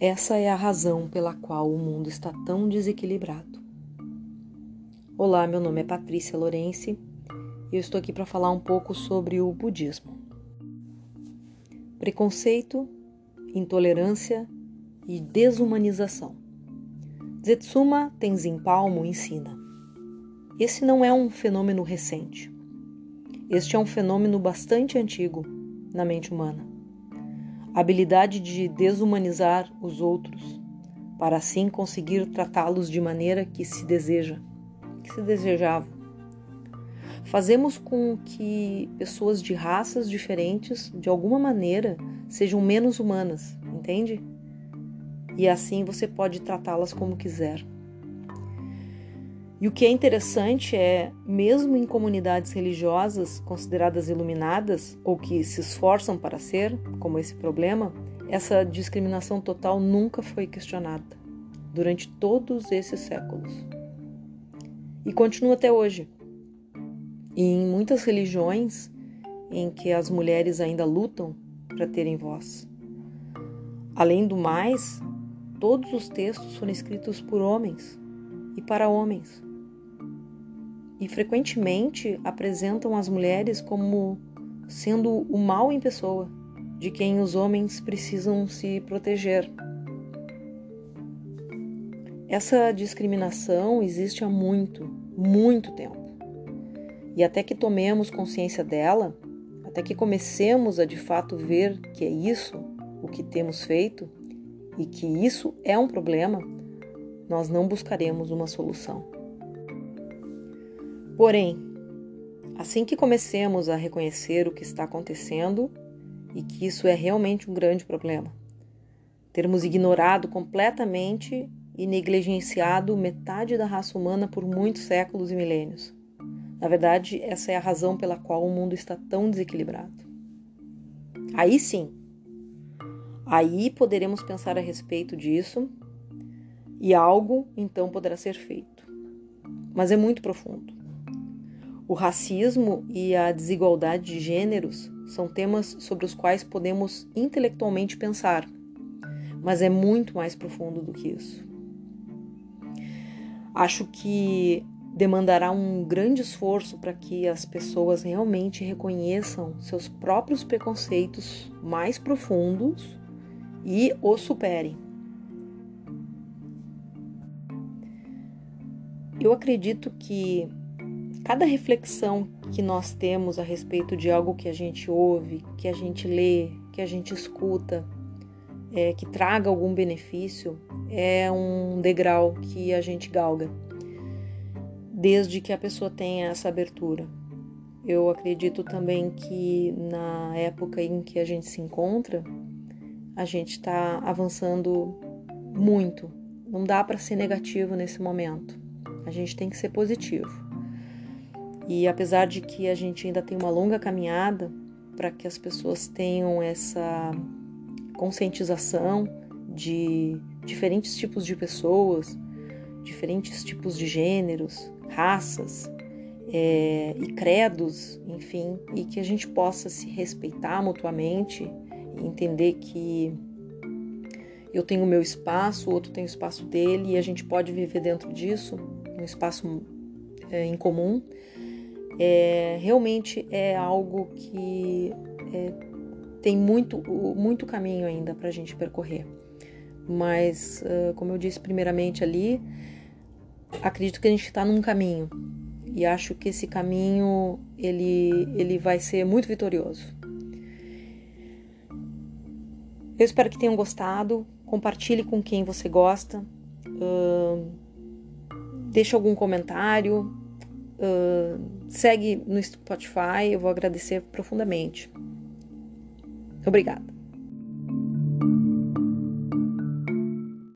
Essa é a razão pela qual o mundo está tão desequilibrado. Olá, meu nome é Patrícia Lourenci e eu estou aqui para falar um pouco sobre o budismo. Preconceito, intolerância e desumanização. Zetsuma Tenzin Palmo ensina: esse não é um fenômeno recente. Este é um fenômeno bastante antigo na mente humana habilidade de desumanizar os outros, para assim conseguir tratá-los de maneira que se deseja, que se desejava. Fazemos com que pessoas de raças diferentes, de alguma maneira, sejam menos humanas, entende? E assim você pode tratá-las como quiser. E o que é interessante é, mesmo em comunidades religiosas consideradas iluminadas ou que se esforçam para ser, como esse problema, essa discriminação total nunca foi questionada durante todos esses séculos. E continua até hoje. E em muitas religiões em que as mulheres ainda lutam para terem voz. Além do mais, todos os textos foram escritos por homens e para homens e frequentemente apresentam as mulheres como sendo o mal em pessoa, de quem os homens precisam se proteger. Essa discriminação existe há muito, muito tempo. E até que tomemos consciência dela, até que comecemos a de fato ver que é isso o que temos feito e que isso é um problema, nós não buscaremos uma solução. Porém, assim que comecemos a reconhecer o que está acontecendo e que isso é realmente um grande problema, termos ignorado completamente e negligenciado metade da raça humana por muitos séculos e milênios. Na verdade, essa é a razão pela qual o mundo está tão desequilibrado. Aí sim, aí poderemos pensar a respeito disso e algo então poderá ser feito. Mas é muito profundo. O racismo e a desigualdade de gêneros são temas sobre os quais podemos intelectualmente pensar, mas é muito mais profundo do que isso. Acho que demandará um grande esforço para que as pessoas realmente reconheçam seus próprios preconceitos mais profundos e os superem. Eu acredito que Cada reflexão que nós temos a respeito de algo que a gente ouve, que a gente lê, que a gente escuta, é, que traga algum benefício, é um degrau que a gente galga, desde que a pessoa tenha essa abertura. Eu acredito também que na época em que a gente se encontra, a gente está avançando muito. Não dá para ser negativo nesse momento. A gente tem que ser positivo. E apesar de que a gente ainda tem uma longa caminhada para que as pessoas tenham essa conscientização de diferentes tipos de pessoas, diferentes tipos de gêneros, raças é, e credos, enfim, e que a gente possa se respeitar mutuamente entender que eu tenho o meu espaço, o outro tem o espaço dele e a gente pode viver dentro disso, um espaço é, em comum é, realmente é algo que é, tem muito, muito caminho ainda para a gente percorrer. Mas, como eu disse primeiramente ali, acredito que a gente está num caminho e acho que esse caminho ele, ele vai ser muito vitorioso. Eu espero que tenham gostado. Compartilhe com quem você gosta. Uh, deixe algum comentário, Segue no Spotify, eu vou agradecer profundamente. Obrigada.